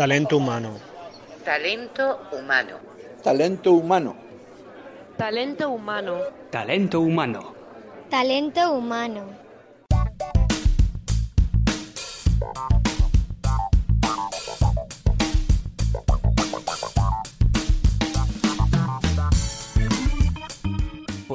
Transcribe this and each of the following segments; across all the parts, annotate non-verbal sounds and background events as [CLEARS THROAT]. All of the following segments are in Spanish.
Talento humano. Talento humano. Talento humano. Talento humano. Talento humano. Talento humano.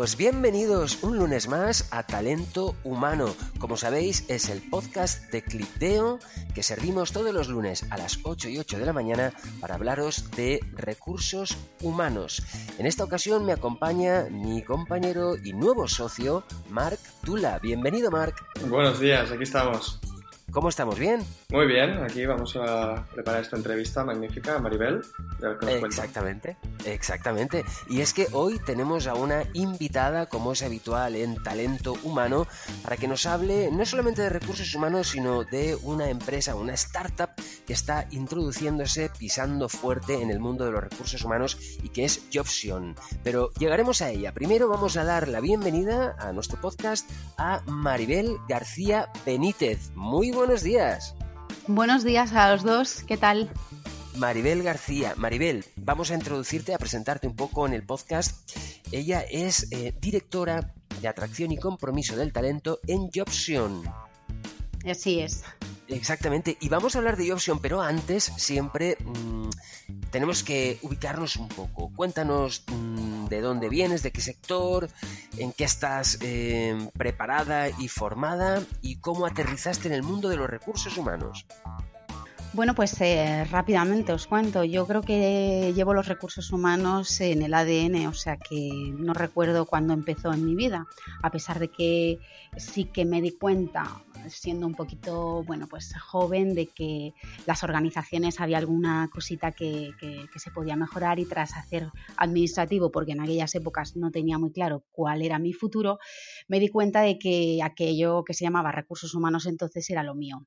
Pues bienvenidos un lunes más a Talento Humano. Como sabéis, es el podcast de Clipdeo que servimos todos los lunes a las 8 y 8 de la mañana para hablaros de recursos humanos. En esta ocasión me acompaña mi compañero y nuevo socio, Marc Tula. Bienvenido, Marc. Buenos días, aquí estamos. ¿Cómo estamos? ¿Bien? Muy bien, aquí vamos a preparar esta entrevista magnífica a Maribel. exactamente, exactamente. Y es que hoy tenemos a una invitada, como es habitual en Talento Humano, para que nos hable no solamente de recursos humanos, sino de una empresa, una startup que está introduciéndose, pisando fuerte en el mundo de los recursos humanos y que es Jobsion. Pero llegaremos a ella. Primero vamos a dar la bienvenida a nuestro podcast a Maribel García Benítez. Muy buenos días. Buenos días a los dos, ¿qué tal? Maribel García. Maribel, vamos a introducirte, a presentarte un poco en el podcast. Ella es eh, directora de atracción y compromiso del talento en Jobsion. Así es. Exactamente, y vamos a hablar de Jobsion, pero antes siempre mmm, tenemos que ubicarnos un poco. Cuéntanos mmm, de dónde vienes, de qué sector, en qué estás eh, preparada y formada y cómo aterrizaste en el mundo de los recursos humanos. Bueno, pues eh, rápidamente os cuento. Yo creo que llevo los recursos humanos en el ADN, o sea que no recuerdo cuándo empezó en mi vida, a pesar de que sí que me di cuenta, siendo un poquito, bueno, pues joven, de que las organizaciones había alguna cosita que, que, se podía mejorar y tras hacer administrativo, porque en aquellas épocas no tenía muy claro cuál era mi futuro, me di cuenta de que aquello que se llamaba recursos humanos entonces era lo mío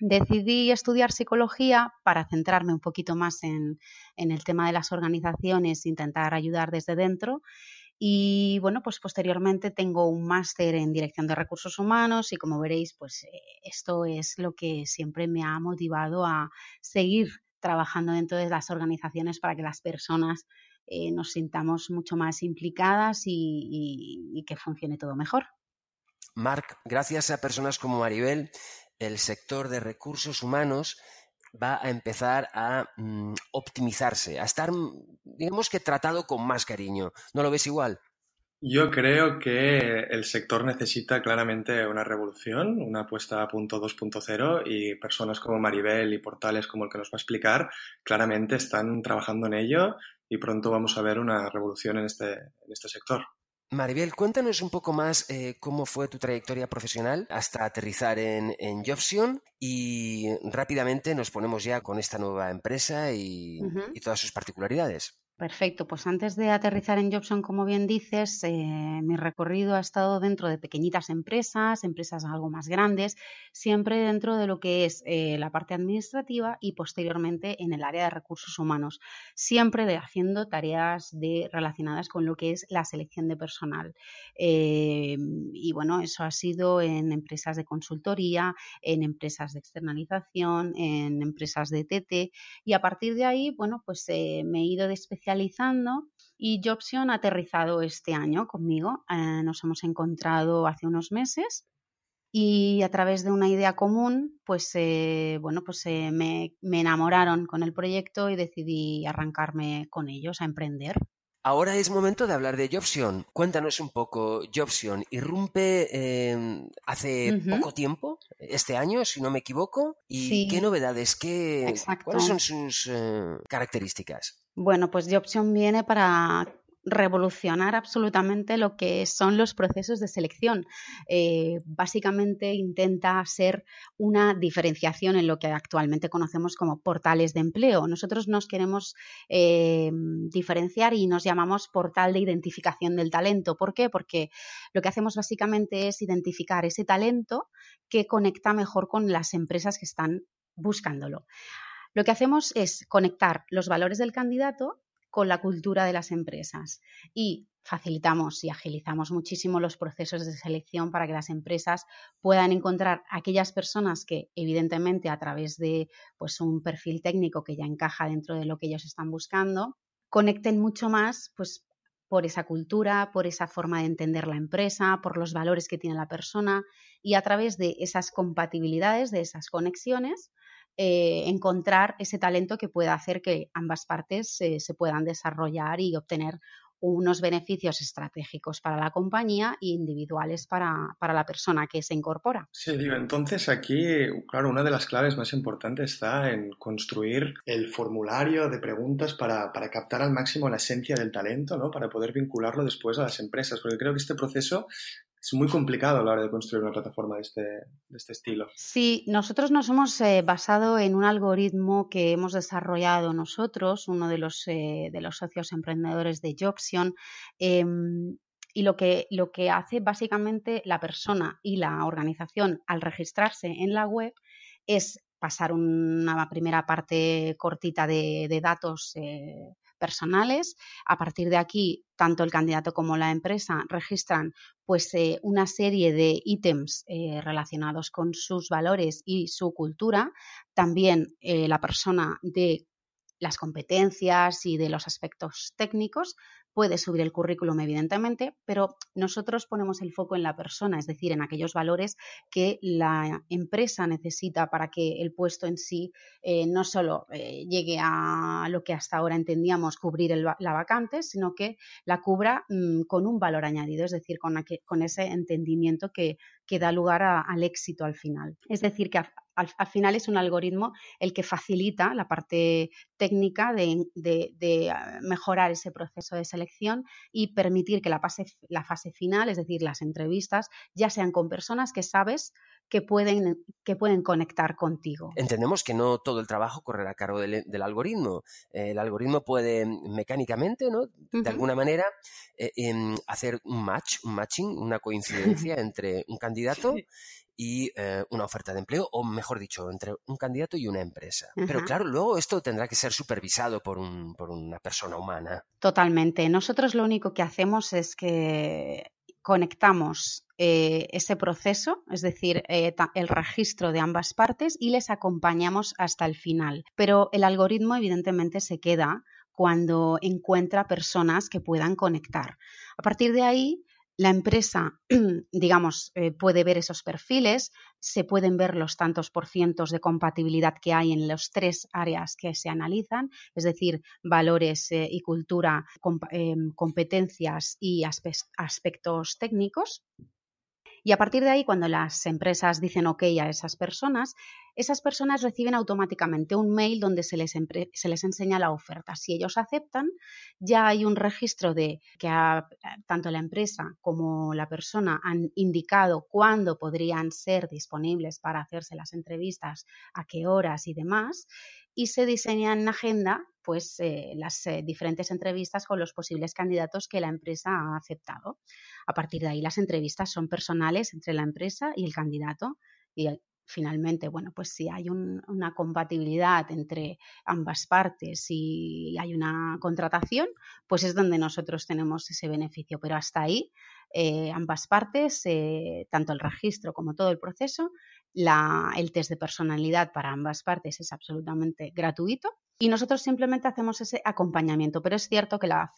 decidí estudiar psicología para centrarme un poquito más en, en, el tema de las organizaciones, intentar ayudar desde dentro. Y bueno, pues posteriormente tengo un máster en dirección de recursos humanos y como veréis, pues esto es lo que siempre me ha motivado a seguir trabajando dentro de las organizaciones para que las personas eh, nos sintamos mucho más implicadas y, y, y que funcione todo mejor. Marc, gracias a personas como Maribel, el sector de recursos humanos va a empezar a mm, optimizarse, a estar, digamos que tratado con más cariño. ¿No lo ves igual? Yo creo que el sector necesita claramente una revolución, una apuesta a punto 2.0 y personas como Maribel y portales como el que nos va a explicar claramente están trabajando en ello y pronto vamos a ver una revolución en este, en este sector. Maribel, cuéntanos un poco más eh, cómo fue tu trayectoria profesional hasta aterrizar en, en Jobsion y rápidamente nos ponemos ya con esta nueva empresa y, uh -huh. y todas sus particularidades. Perfecto, pues antes de aterrizar en Jobson, como bien dices, eh, mi recorrido ha estado dentro de pequeñitas empresas, empresas algo más grandes, siempre dentro de lo que es eh, la parte administrativa y posteriormente en el área de recursos humanos, siempre de, haciendo tareas de, relacionadas con lo que es la selección de personal. Eh, y bueno, eso ha sido en empresas de consultoría, en empresas de externalización, en empresas de TT y a partir de ahí, bueno, pues me he ido especializando y Jobsion ha aterrizado este año conmigo. Eh, nos hemos encontrado hace unos meses y a través de una idea común, pues eh, bueno, pues eh, me, me enamoraron con el proyecto y decidí arrancarme con ellos a emprender. Ahora es momento de hablar de Jobsion. Cuéntanos un poco, Jobsion irrumpe eh, hace uh -huh. poco tiempo, este año, si no me equivoco. ¿Y sí. qué novedades, qué, Exacto. cuáles son sus eh, características? Bueno, pues Jobsion viene para revolucionar absolutamente lo que son los procesos de selección. Eh, básicamente intenta ser una diferenciación en lo que actualmente conocemos como portales de empleo. Nosotros nos queremos eh, diferenciar y nos llamamos portal de identificación del talento. ¿Por qué? Porque lo que hacemos básicamente es identificar ese talento que conecta mejor con las empresas que están buscándolo. Lo que hacemos es conectar los valores del candidato con la cultura de las empresas. Y facilitamos y agilizamos muchísimo los procesos de selección para que las empresas puedan encontrar aquellas personas que evidentemente a través de pues un perfil técnico que ya encaja dentro de lo que ellos están buscando conecten mucho más pues por esa cultura, por esa forma de entender la empresa, por los valores que tiene la persona y a través de esas compatibilidades, de esas conexiones, eh, encontrar ese talento que pueda hacer que ambas partes eh, se puedan desarrollar y obtener unos beneficios estratégicos para la compañía e individuales para, la persona que se incorpora. Sí, digo, entonces aquí, claro, una de las claves más importantes está en construir el formulario de preguntas para, para captar al máximo la esencia del talento, ¿no? Para poder vincularlo después a las empresas, porque creo que este proceso es muy complicado a la hora de construir una plataforma de este, de este estilo. Sí, nosotros nos hemos eh, basado en un algoritmo que hemos desarrollado nosotros, uno de los, eh, de los socios emprendedores de Jobsion. Em, y lo que, lo que hace básicamente la persona y la organización al registrarse en la web es pasar una primera parte cortita de, de datos eh, personales. A partir de aquí, tanto el candidato como la empresa registran pues eh, una serie de ítems eh, relacionados con sus valores y su cultura. También eh, la persona de las competencias y de los aspectos técnicos, puede subir el currículum, evidentemente, pero nosotros ponemos el foco en la persona, es decir, en aquellos valores que la empresa necesita para que el puesto en sí eh, no solo eh, llegue a lo que hasta ahora entendíamos cubrir la vacante, sino que la cubra mm, con un valor añadido, es decir, con, con ese entendimiento que, que da lugar al éxito al final. Es decir, que al, final es un algoritmo el que facilita la parte técnica de, ah, mejorar ese proceso de selección y permitir que la fase, la fase final, es decir, las entrevistas, ya sean con personas que sabes que pueden, que pueden conectar contigo. Entendemos que no todo el trabajo correrá a cargo del, algoritmo. el algoritmo puede mecánicamente, ¿no? De alguna manera, eh, em, hacer un match, un matching, una coincidencia [LAUGHS] entre un candidato y eh, una oferta de empleo, o mejor dicho, entre un candidato y una empresa. Pero claro, luego esto tendrá que ser supervisado por, un, por una persona humana. Totalmente. Nosotros lo único que hacemos es que conectamos eh, ese proceso, es decir, eh, el registro de ambas partes y les acompañamos hasta el final. Pero el algoritmo evidentemente se queda cuando encuentra personas que puedan conectar. A partir de ahí, la empresa, [CLEARS THROAT] digamos, eh, puede ver esos perfiles, se pueden ver los tantos por cientos de compatibilidad que hay en los tres áreas que se analizan, es decir, valores eh, y cultura, em, competencias y aspectos técnicos. Y a partir de ahí, cuando las empresas dicen OK a esas personas, esas personas reciben automáticamente un mail donde se les, se les enseña la oferta. Si ellos aceptan, ya hay un registro de que tanto la empresa como la persona han indicado cuándo podrían ser disponibles para hacerse las entrevistas, a qué horas y demás y se diseñan en agenda pues eh, las eh, diferentes entrevistas con los posibles candidatos que la empresa ha aceptado. A partir de ahí las entrevistas son personales entre la empresa y el candidato y finalmente, bueno, pues si hay una compatibilidad entre ambas partes y hay una contratación, pues es donde nosotros tenemos ese beneficio. Pero hasta ahí, eh, ambas partes, tanto el registro como todo el proceso, el test de personalidad para ambas partes es absolutamente gratuito y nosotros simplemente hacemos ese acompañamiento, pero es cierto que la,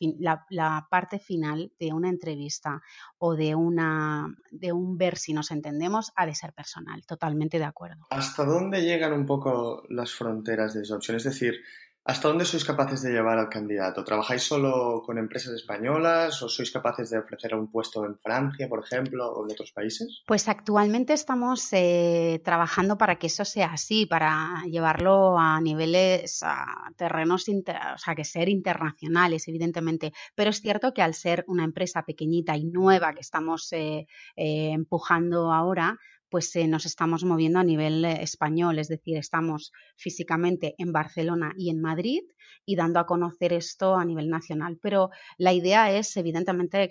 la, parte final de una entrevista o de, una, de un ver si nos entendemos ha de ser personal, totalmente de acuerdo. ¿Hasta dónde llegan un poco las fronteras de esa opción? Es decir, ¿Hasta dónde sois capaces de llevar al candidato? ¿Trabajáis solo con empresas españolas o sois capaces de ofrecer un puesto en Francia, por ejemplo, o en otros países? Pues actualmente estamos eh, trabajando para que eso sea así, para llevarlo a niveles, a terrenos, o sea, que ser internacionales, evidentemente. Pero es cierto que al ser una empresa pequeñita y nueva que estamos eh, eh, empujando ahora, pues eh, nos estamos moviendo a nivel eh, español, es decir, estamos físicamente en Barcelona y en Madrid y dando a conocer esto a nivel nacional. Pero la idea es, evidentemente, eh,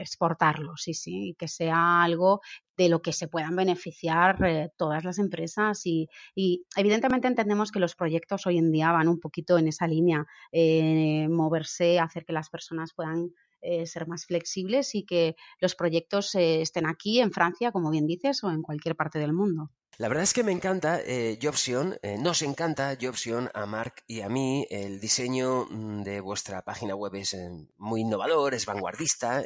exportarlo, sí, sí, que sea algo de lo que se puedan beneficiar todas las empresas y, evidentemente entendemos que los proyectos hoy en día van un poquito en esa línea, moverse, hacer que las personas puedan eh, ser más flexibles y que los proyectos eh, estén aquí en Francia, como bien dices, o en cualquier parte del mundo. La verdad es que me encanta eh, Jobsion, eh, nos encanta Jobsion a Mark y a mí. El diseño mm, de vuestra página web es eh, muy innovador, es vanguardista.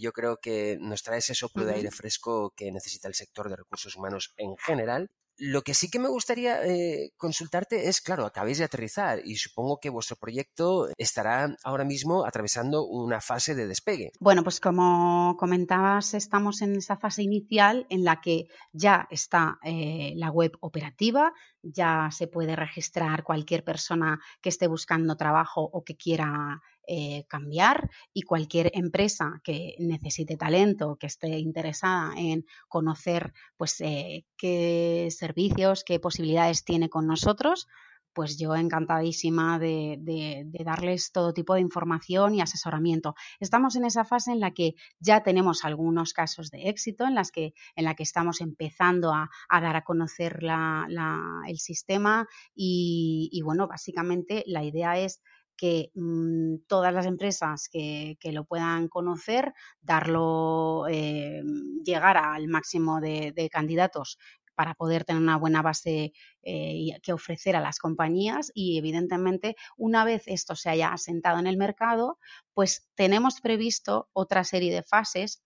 yo creo que nos trae ese soplo de aire fresco que necesita el sector de recursos humanos en general. Lo que sí que me gustaría eh, consultarte es, claro, acabáis de aterrizar y supongo que vuestro proyecto estará ahora mismo atravesando una fase de despegue. Bueno, pues como comentabas, estamos en esa fase inicial en la que ya está eh, la web operativa, ya se puede registrar cualquier persona que esté buscando trabajo o que quiera eh, cambiar y cualquier empresa que necesite talento, que esté interesada en conocer pues eh, qué servicios, qué posibilidades tiene con nosotros, pues yo encantadísima de, de, de, darles todo tipo de información y asesoramiento. Estamos en esa fase en la que ya tenemos algunos casos de éxito, en, las que, en la que estamos empezando a, a dar a conocer la, la, el sistema y, y, bueno, básicamente la idea es que mmm, todas las empresas que, que, lo puedan conocer, darlo, eh, llegar al máximo de, de, candidatos para poder tener una buena base eh, que ofrecer a las compañías. Y evidentemente una vez esto se haya asentado en el mercado, pues tenemos previsto otra serie de fases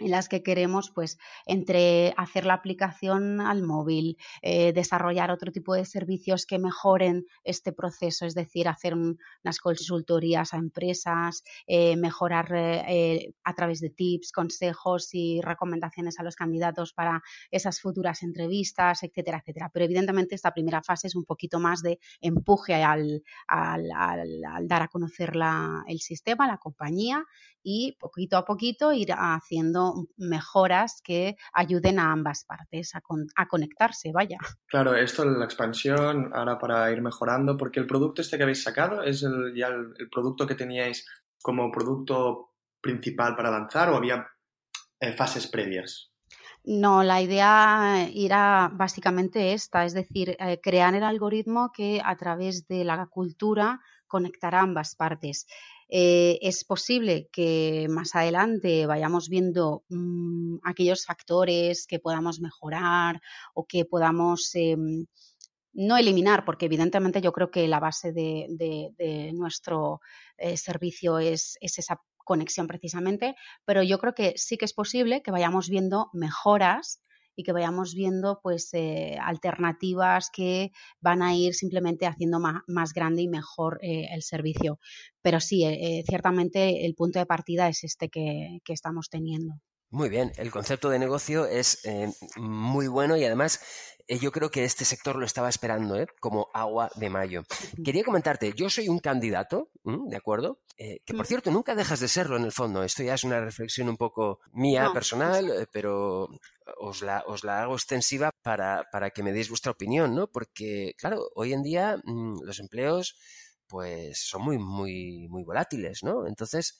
en las que queremos, pues, entre hacer la aplicación al móvil, eh, desarrollar otro tipo de servicios que mejoren este proceso, es decir, hacer un, unas consultorías a empresas, eh, mejorar eh, a través de tips, consejos y recomendaciones a los candidatos para esas futuras entrevistas, etcétera, etcétera. Pero evidentemente esta primera fase es un poquito más de empuje al, al, dar a conocer el sistema, la compañía y poquito a poquito ir haciendo mejoras que ayuden a ambas partes a, con, a, conectarse, vaya. Claro, esto la expansión, ahora para ir mejorando, porque el producto este que habéis sacado es el, ya el, el producto que teníais como producto principal para lanzar o había eh, fases previas? No, la idea era básicamente esta, es decir, eh, crear el algoritmo que a través de la cultura conectará ambas partes. Eh, es posible que más adelante vayamos viendo mmm, aquellos factores que podamos mejorar o que podamos eh, no eliminar, porque evidentemente yo creo que la base de, nuestro eh, servicio es esa conexión precisamente, pero yo creo que sí que es posible que vayamos viendo mejoras y que vayamos viendo pues eh, alternativas que van a ir simplemente haciendo más, más grande y mejor eh, el servicio. Pero sí, eh, ciertamente el punto de partida es este que, que estamos teniendo. Muy bien, el concepto de negocio es eh, muy bueno y además eh, yo creo que este sector lo estaba esperando ¿eh? como agua de mayo. Quería comentarte, yo soy un candidato, ¿de acuerdo? Eh, que por cierto nunca dejas de serlo en el fondo. Esto ya es una reflexión un poco mía, no. personal, eh, pero os la, os la hago extensiva para, para, que me deis vuestra opinión, ¿no? Porque, claro, hoy en día mmm, los empleos pues son muy, muy, muy volátiles, ¿no? Entonces,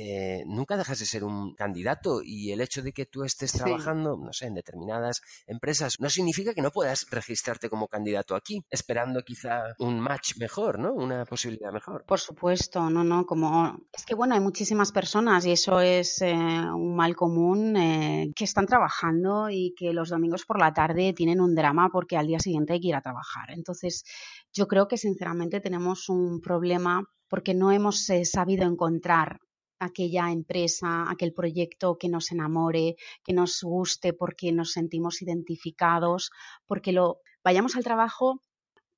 eh, nunca dejas de ser un candidato y el hecho de que tú estés sí. trabajando, no sé, en determinadas empresas, no significa que no puedas registrarte como candidato aquí, esperando quizá un match mejor, ¿no? Una posibilidad mejor. Por supuesto, no, no, como es que bueno, hay muchísimas personas y eso es eh, un mal común eh, que están trabajando y que los domingos por la tarde tienen un drama porque al día siguiente hay que ir a trabajar. Entonces, yo creo que sinceramente tenemos un problema porque no hemos eh, sabido encontrar aquella empresa, aquel proyecto que nos enamore, que nos guste porque nos sentimos identificados, porque lo vayamos al trabajo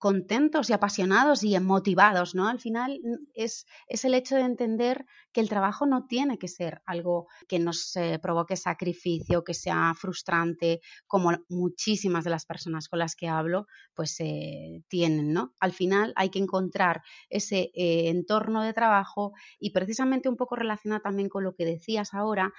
contentos y apasionados y motivados, ¿no? Al final es, es el hecho de entender que el trabajo no tiene que ser algo que nos eh, provoque sacrificio, que sea frustrante, como muchísimas de las personas con las que hablo, pues eh, tienen, ¿no? Al final hay que encontrar ese eh, entorno de trabajo y precisamente un poco relacionado también con lo que decías ahora,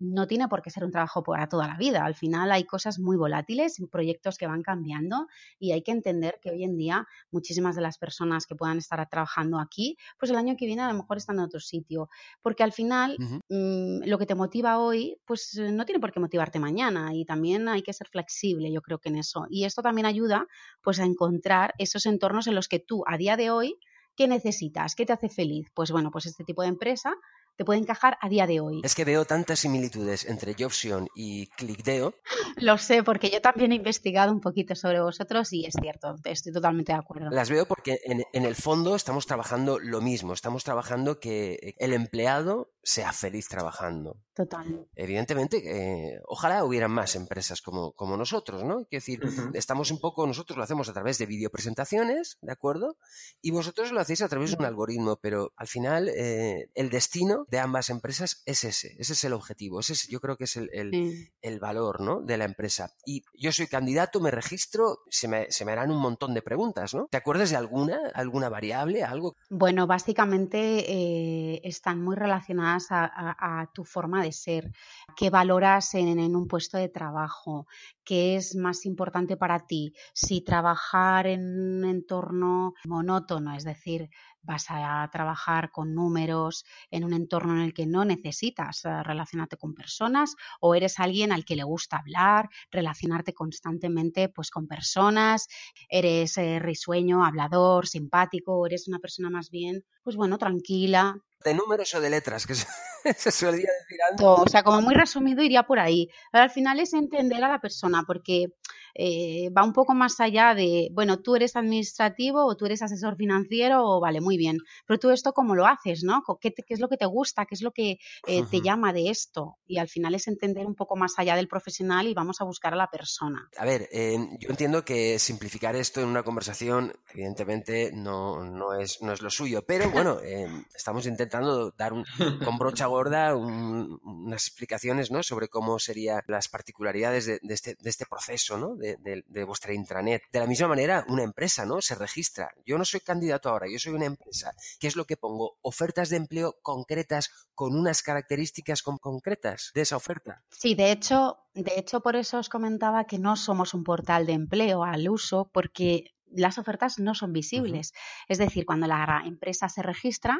no tiene por qué ser un trabajo para toda la vida. Al final hay cosas muy volátiles, proyectos que van cambiando y hay que entender que hoy en día muchísimas de las personas que puedan estar trabajando aquí, pues el año que viene a lo mejor están en otro sitio, porque al final uh -huh. mmm, lo que te motiva hoy, pues no tiene por qué motivarte mañana y también hay que ser flexible, yo creo que en eso. Y esto también ayuda pues a encontrar esos entornos en los que tú a día de hoy ¿Qué necesitas? ¿Qué te hace feliz? Pues bueno, pues este tipo de empresa te puede encajar a día de hoy. Es que veo tantas similitudes entre Jobsion y ClickDeo. Lo sé, porque yo también he investigado un poquito sobre vosotros y es cierto, estoy totalmente de acuerdo. Las veo porque en, en el fondo estamos trabajando lo mismo, estamos trabajando que el empleado sea feliz trabajando. Total. Evidentemente, eh, ojalá hubieran más empresas como, como nosotros, ¿no? Quiero decir, estamos un poco, nosotros lo hacemos a través de videopresentaciones, ¿de acuerdo? Y vosotros lo hacéis a través de un algoritmo, pero al final eh, el destino de ambas empresas es ese, ese es el objetivo, ese es, yo creo que es el, el, el, valor, ¿no? De la empresa. Y yo soy candidato, me registro, se me, se me harán un montón de preguntas, ¿no? ¿Te acuerdas de alguna, alguna variable, algo? Bueno, básicamente eh, están muy relacionadas a, a, a tu forma de ser, qué valoras en, un puesto de trabajo, qué es más importante para ti, si trabajar en un entorno monótono, es decir, vas a trabajar con números en un entorno en el que no necesitas eh, relacionarte con personas o eres alguien al que le gusta hablar, relacionarte constantemente pues con personas, eres eh, risueño, hablador, simpático, eres una persona más bien, pues bueno, tranquila, de números o de letras, que [LAUGHS] se, solía decir antes. O sea, como muy resumido iría por ahí. Pero al final es entender a la persona, porque eh, va un poco más allá de, bueno, tú eres administrativo o tú eres asesor financiero o vale, muy bien, pero tú esto cómo lo haces, ¿no? ¿Qué, te, qué es lo que te gusta? ¿Qué es lo que eh, te llama de esto? Y al final es entender un poco más allá del profesional y vamos a buscar a la persona. A ver, eh, yo entiendo que simplificar esto en una conversación, evidentemente, no, no, es, no es lo suyo, pero bueno, eh, estamos intentando dar un, con brocha [LAUGHS] gorda un, unas explicaciones ¿no? sobre cómo serían las particularidades de, de, este, de este proceso, ¿no? De, de, de, vuestra intranet. De la misma manera, una empresa, ¿no? Se registra. Yo no soy candidato ahora, yo soy una empresa. ¿Qué es lo que pongo? Ofertas de empleo concretas con unas características con concretas de esa oferta. Sí, de hecho, de hecho, por eso os comentaba que no somos un portal de empleo al uso, porque las ofertas no son visibles. Uh -huh. Es decir, cuando la empresa se registra,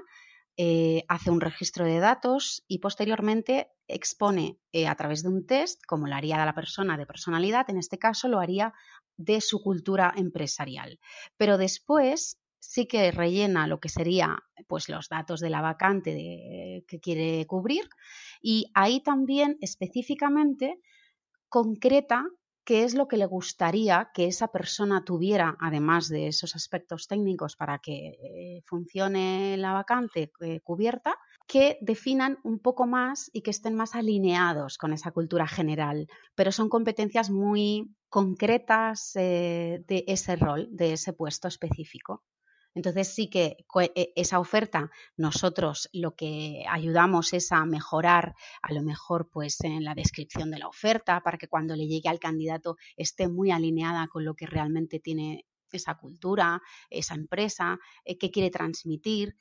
eh, hace un registro de datos y posteriormente expone eh, a través de un test, como lo haría la persona de personalidad, en este caso lo haría de su cultura empresarial. Pero después sí que rellena lo que sería pues los datos de la vacante que quiere cubrir y ahí también específicamente concreta qué es lo que le gustaría que esa persona tuviera, además de esos aspectos técnicos para que eh, funcione la vacante eh, cubierta, que definan un poco más y que estén más alineados con esa cultura general. Pero son competencias muy concretas eh, de ese rol, de ese puesto específico. Entonces sí que e, esa oferta nosotros lo que ayudamos es a mejorar a lo mejor pues en la descripción de la oferta para que cuando le llegue al candidato esté muy alineada con lo que realmente tiene esa cultura, esa empresa, eh, qué quiere transmitir.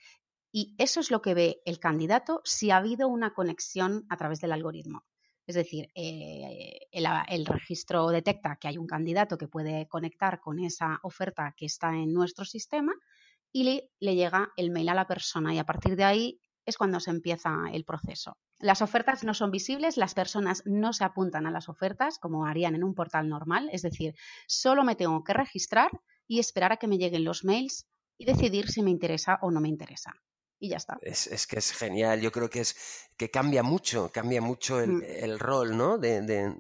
Y eso es lo que ve el candidato si ha habido una conexión a través del algoritmo. Es decir, eh, el, el, registro detecta que hay un candidato que puede conectar con esa oferta que está en nuestro sistema y le, le, llega el mail a la persona y a partir de ahí es cuando se empieza el proceso. Las ofertas no son visibles, las personas no se apuntan a las ofertas como harían en un portal normal, es decir, solo me tengo que registrar y esperar a que me lleguen los mails y decidir si me interesa o no me interesa y ya está. Es, es, que es genial, yo creo que es que cambia mucho, cambia mucho el, mm. el rol, ¿no? De, de,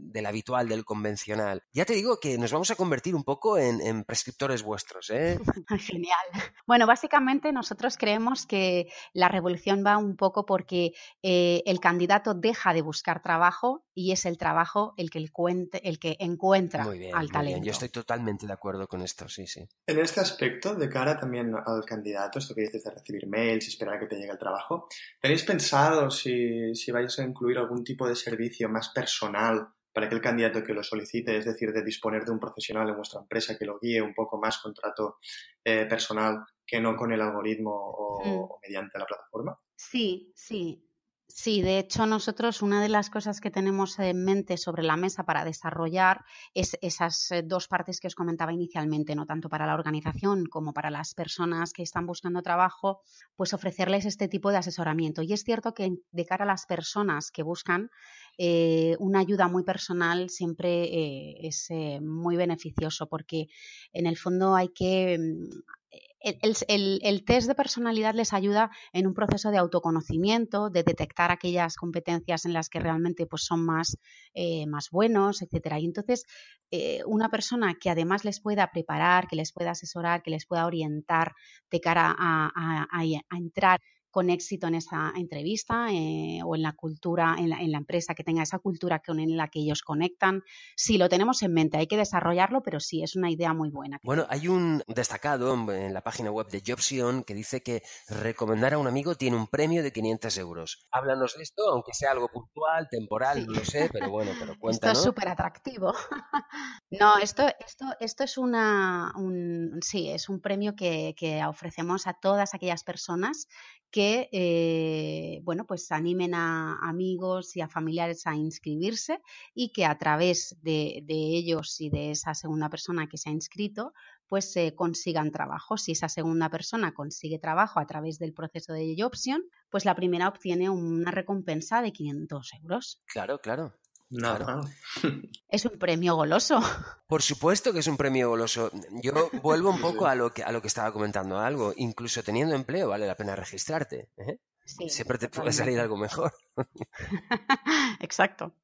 del habitual, del convencional. Ya te digo que nos vamos a convertir un poco en, en prescriptores vuestros, ¿eh? [LAUGHS] Genial. Bueno, básicamente nosotros creemos que la revolución va un poco porque eh, el candidato deja de buscar trabajo y es el trabajo el que, el cuente, el que encuentra muy bien, al muy talento. Bien. Yo estoy totalmente de acuerdo con esto, sí, sí. En este aspecto, de cara también al candidato, esto que dices de recibir mails y esperar a que te llegue el trabajo, ¿tenéis pensado si, si vais a incluir algún tipo de servicio más personal para que el candidato que lo solicite, es decir, de disponer de un profesional en vuestra empresa que lo guíe un poco más con trato eh, personal que no con el algoritmo o, mm. o mediante la plataforma? Sí, sí. Sí, de hecho nosotros una de las cosas que tenemos en mente sobre la mesa para desarrollar es esas eh, dos partes que os comentaba inicialmente, no tanto para la organización como para las personas que están buscando trabajo, pues ofrecerles este tipo de asesoramiento. Y es cierto que de cara a las personas que buscan eh, una ayuda muy personal siempre eh, es eh, muy beneficioso porque en el fondo hay que el, test de personalidad les ayuda en un proceso de autoconocimiento, de detectar aquellas competencias en las que realmente pues, son más, eh, más buenos, etc. Y entonces, eh, una persona que además les pueda preparar, que les pueda asesorar, que les pueda orientar de cara a entrar con éxito en esa entrevista eh, o en la cultura, en la, empresa que tenga esa cultura con en la que ellos conectan. Sí, lo tenemos en mente, hay que desarrollarlo, pero sí, es una idea muy buena. Bueno, hay un destacado en la página web de Jobsion que dice que recomendar a un amigo tiene un premio de 500 euros. Háblanos de esto, aunque sea algo puntual, temporal, no lo sé, pero bueno, pero cuenta, [LAUGHS] Esto es súper atractivo. [LAUGHS] no, esto, esto, esto es una, un, sí, es un premio que, que ofrecemos a todas aquellas personas que eh, bueno, pues animen a amigos y a familiares a inscribirse y que a través de, ellos y de esa segunda persona que se ha inscrito, pues se consigan trabajo. Si esa segunda persona consigue trabajo a través del proceso de Jobsion, pues la primera obtiene una recompensa de 500 euros. Claro, claro. No. [LAUGHS] Es un premio goloso. Por supuesto que es un premio goloso. Yo vuelvo un poco a lo que, a lo que estaba comentando algo. Incluso teniendo empleo vale la pena registrarte. ¿eh? Siempre te puede salir algo mejor. [LAUGHS] Exacto.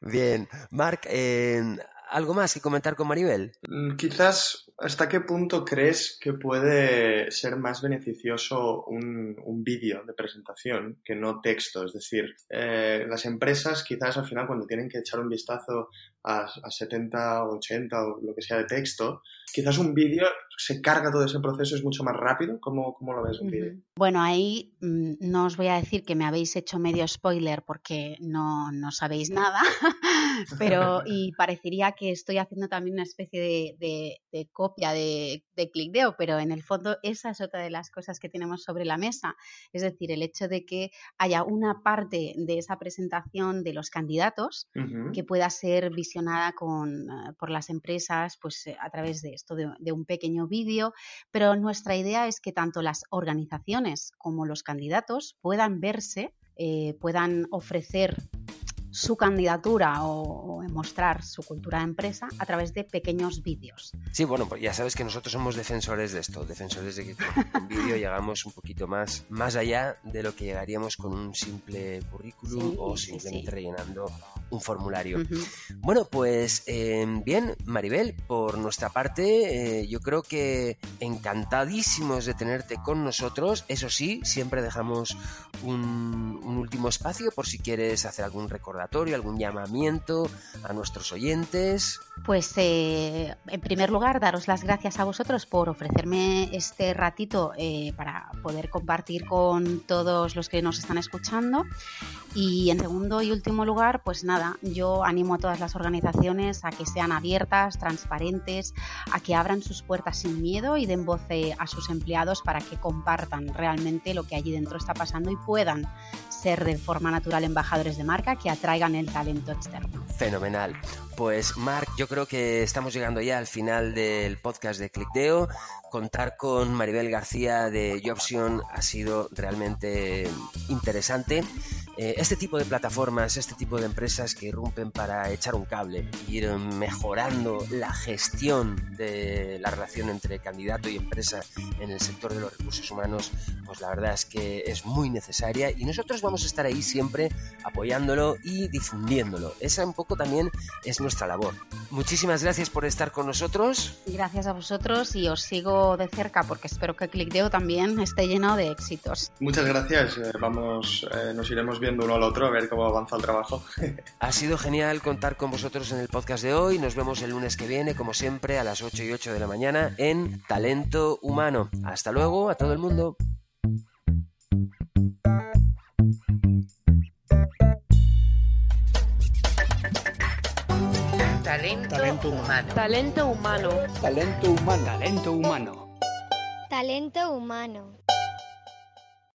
Bien. Marc, eh, ¿algo más que comentar con Maribel? Mm, quizás ¿Hasta qué punto crees que puede ser más beneficioso un, vídeo de presentación que no texto? Es decir, eh, las empresas quizás al final cuando tienen que echar un vistazo a, a 70 o 80 o lo que sea de texto, quizás un vídeo se carga todo ese proceso, es mucho más rápido. ¿Cómo, cómo lo ves un vídeo? Bueno, ahí mm, no os voy a decir que me habéis hecho medio spoiler porque no, no sabéis nada, [LAUGHS] pero y parecería que estoy haciendo también una especie de, de, de copia de, de ClickDeo, pero en el fondo esa es otra de las cosas que tenemos sobre la mesa. Es decir, el hecho de que haya una parte de esa presentación de los candidatos que pueda ser visionada con, eh, por las empresas pues, eh, a través de esto, de, un pequeño vídeo. Pero nuestra idea es que tanto las organizaciones como los candidatos puedan verse, eh, puedan ofrecer su candidatura o, mostrar su cultura de empresa a través de pequeños vídeos. Sí, bueno, pues ya sabes que nosotros somos defensores de esto, defensores de que con [LAUGHS] un vídeo llegamos un poquito más, más allá de lo que llegaríamos con un simple currículum o simplemente rellenando un formulario. Bueno, pues em, bien, Maribel, por nuestra parte, eh, yo creo que encantadísimos de tenerte con nosotros. Eso sí, siempre dejamos un, un último espacio por si quieres hacer algún recordatorio algún llamamiento a nuestros oyentes? Pues eh, en primer lugar, daros las gracias a vosotros por ofrecerme este ratito eh, para poder compartir con todos los que nos están escuchando. Y en segundo y último lugar, pues nada, yo animo a todas las organizaciones a que sean abiertas, transparentes, a que abran sus puertas sin miedo y den voz eh, a sus empleados para que compartan realmente lo que allí dentro está pasando y puedan ser de forma natural embajadores de marca que atraigan el talento externo. Fenomenal. Pues Marc, yo creo que estamos llegando ya al final del podcast de ClickDeo. Contar con Maribel García de Jobsion ha sido realmente interesante. Eh, este tipo de plataformas, este tipo de empresas que irrumpen para echar un cable, ir mejorando la gestión de la relación entre candidato y empresa en el sector de los recursos humanos, pues la verdad es que es muy necesaria y nosotros vamos a estar ahí siempre apoyándolo y difundiéndolo. Esa un poco también es nuestra labor. Muchísimas gracias por estar con nosotros. Gracias a vosotros y os sigo de cerca porque espero que ClickDeo también esté lleno de éxitos. Muchas gracias. Eh, vamos, eh, nos iremos viendo uno al otro a ver cómo avanza el trabajo. ha sido genial contar con vosotros en el podcast de hoy. Nos vemos el lunes que viene, como siempre, a las 8 y 8 de la mañana en Talento Humano. Hasta luego a todo el mundo. Talento, Talento humano. Talento humano. Talento humano. Talento humano. Talento humano.